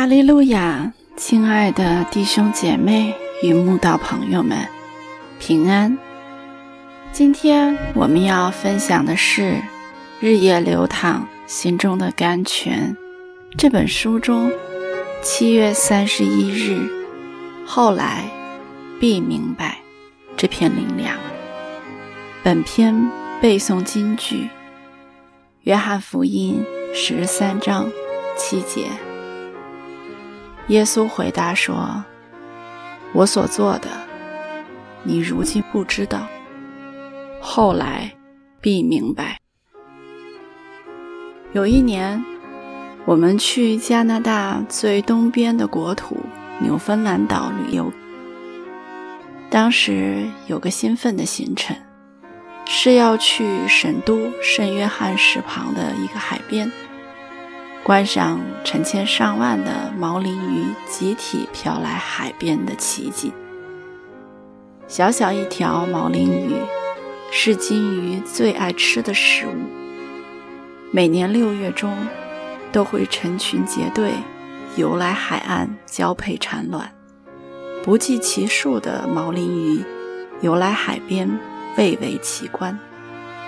哈利路亚，亲爱的弟兄姐妹与慕道朋友们，平安。今天我们要分享的是《日夜流淌心中的甘泉》这本书中七月三十一日，后来必明白这篇灵粮。本篇背诵金句：《约翰福音》十三章七节。耶稣回答说：“我所做的，你如今不知道，后来必明白。”有一年，我们去加拿大最东边的国土纽芬兰岛旅游，当时有个兴奋的行程，是要去首都圣约翰市旁的一个海边。观赏成千上万的毛鳞鱼集体飘来海边的奇景。小小一条毛鳞鱼是金鱼最爱吃的食物。每年六月中，都会成群结队游来海岸交配产卵。不计其数的毛鳞鱼游来海边蔚为奇观，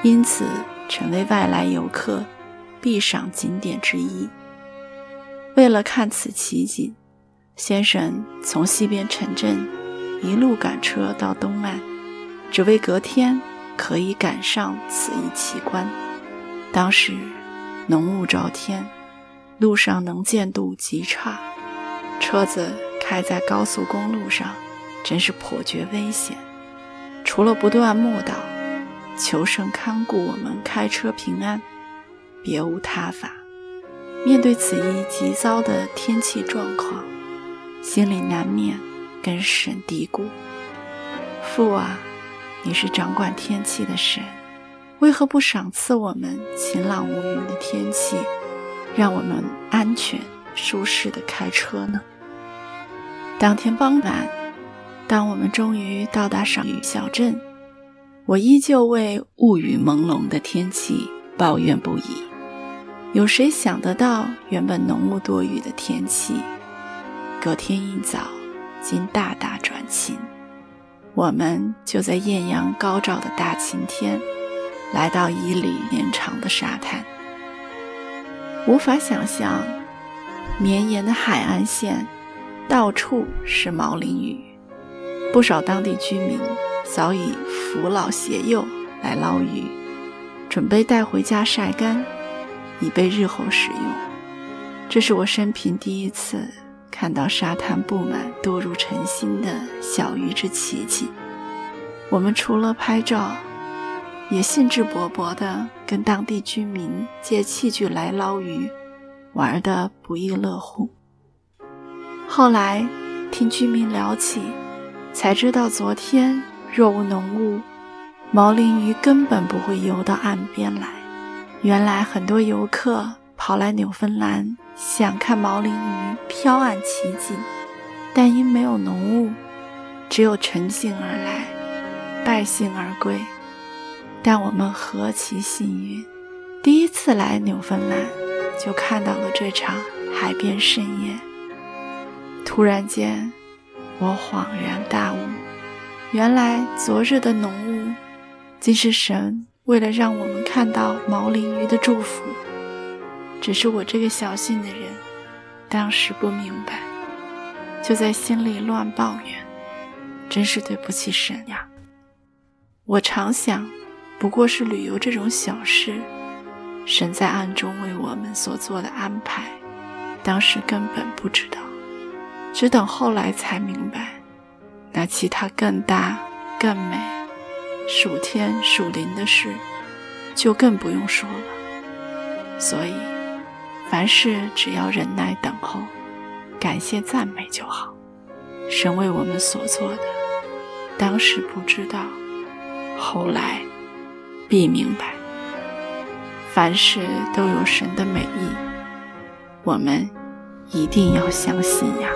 因此成为外来游客。必赏景点之一。为了看此奇景，先生从西边城镇一路赶车到东岸，只为隔天可以赶上此一奇观。当时浓雾罩天，路上能见度极差，车子开在高速公路上，真是颇觉危险。除了不断默祷，求神看顾我们开车平安。别无他法。面对此一急糟的天气状况，心里难免跟神嘀咕：“父啊，你是掌管天气的神，为何不赏赐我们晴朗无云的天气，让我们安全舒适的开车呢？”当天傍晚，当我们终于到达赏雨小镇，我依旧为雾雨朦胧的天气抱怨不已。有谁想得到，原本浓雾多雨的天气，隔天一早竟大大转晴。我们就在艳阳高照的大晴天，来到一里绵长的沙滩。无法想象，绵延的海岸线，到处是毛鳞鱼。不少当地居民早已扶老携幼来捞鱼，准备带回家晒干。以备日后使用。这是我生平第一次看到沙滩布满多如晨星的小鱼之奇景。我们除了拍照，也兴致勃勃地跟当地居民借器具来捞鱼，玩得不亦乐乎。后来听居民聊起，才知道昨天若无浓雾，毛鳞鱼根本不会游到岸边来。原来很多游客跑来纽芬兰想看毛鳞鱼漂岸奇景，但因没有浓雾，只有乘兴而来，败兴而归。但我们何其幸运，第一次来纽芬兰就看到了这场海边盛宴。突然间，我恍然大悟，原来昨日的浓雾，竟是神。为了让我们看到毛鳞鱼的祝福，只是我这个小心的人，当时不明白，就在心里乱抱怨，真是对不起神呀！我常想，不过是旅游这种小事，神在暗中为我们所做的安排，当时根本不知道，只等后来才明白，那其他更大、更美。属天属灵的事，就更不用说了。所以，凡事只要忍耐等候，感谢赞美就好。神为我们所做的，当时不知道，后来必明白。凡事都有神的美意，我们一定要相信呀。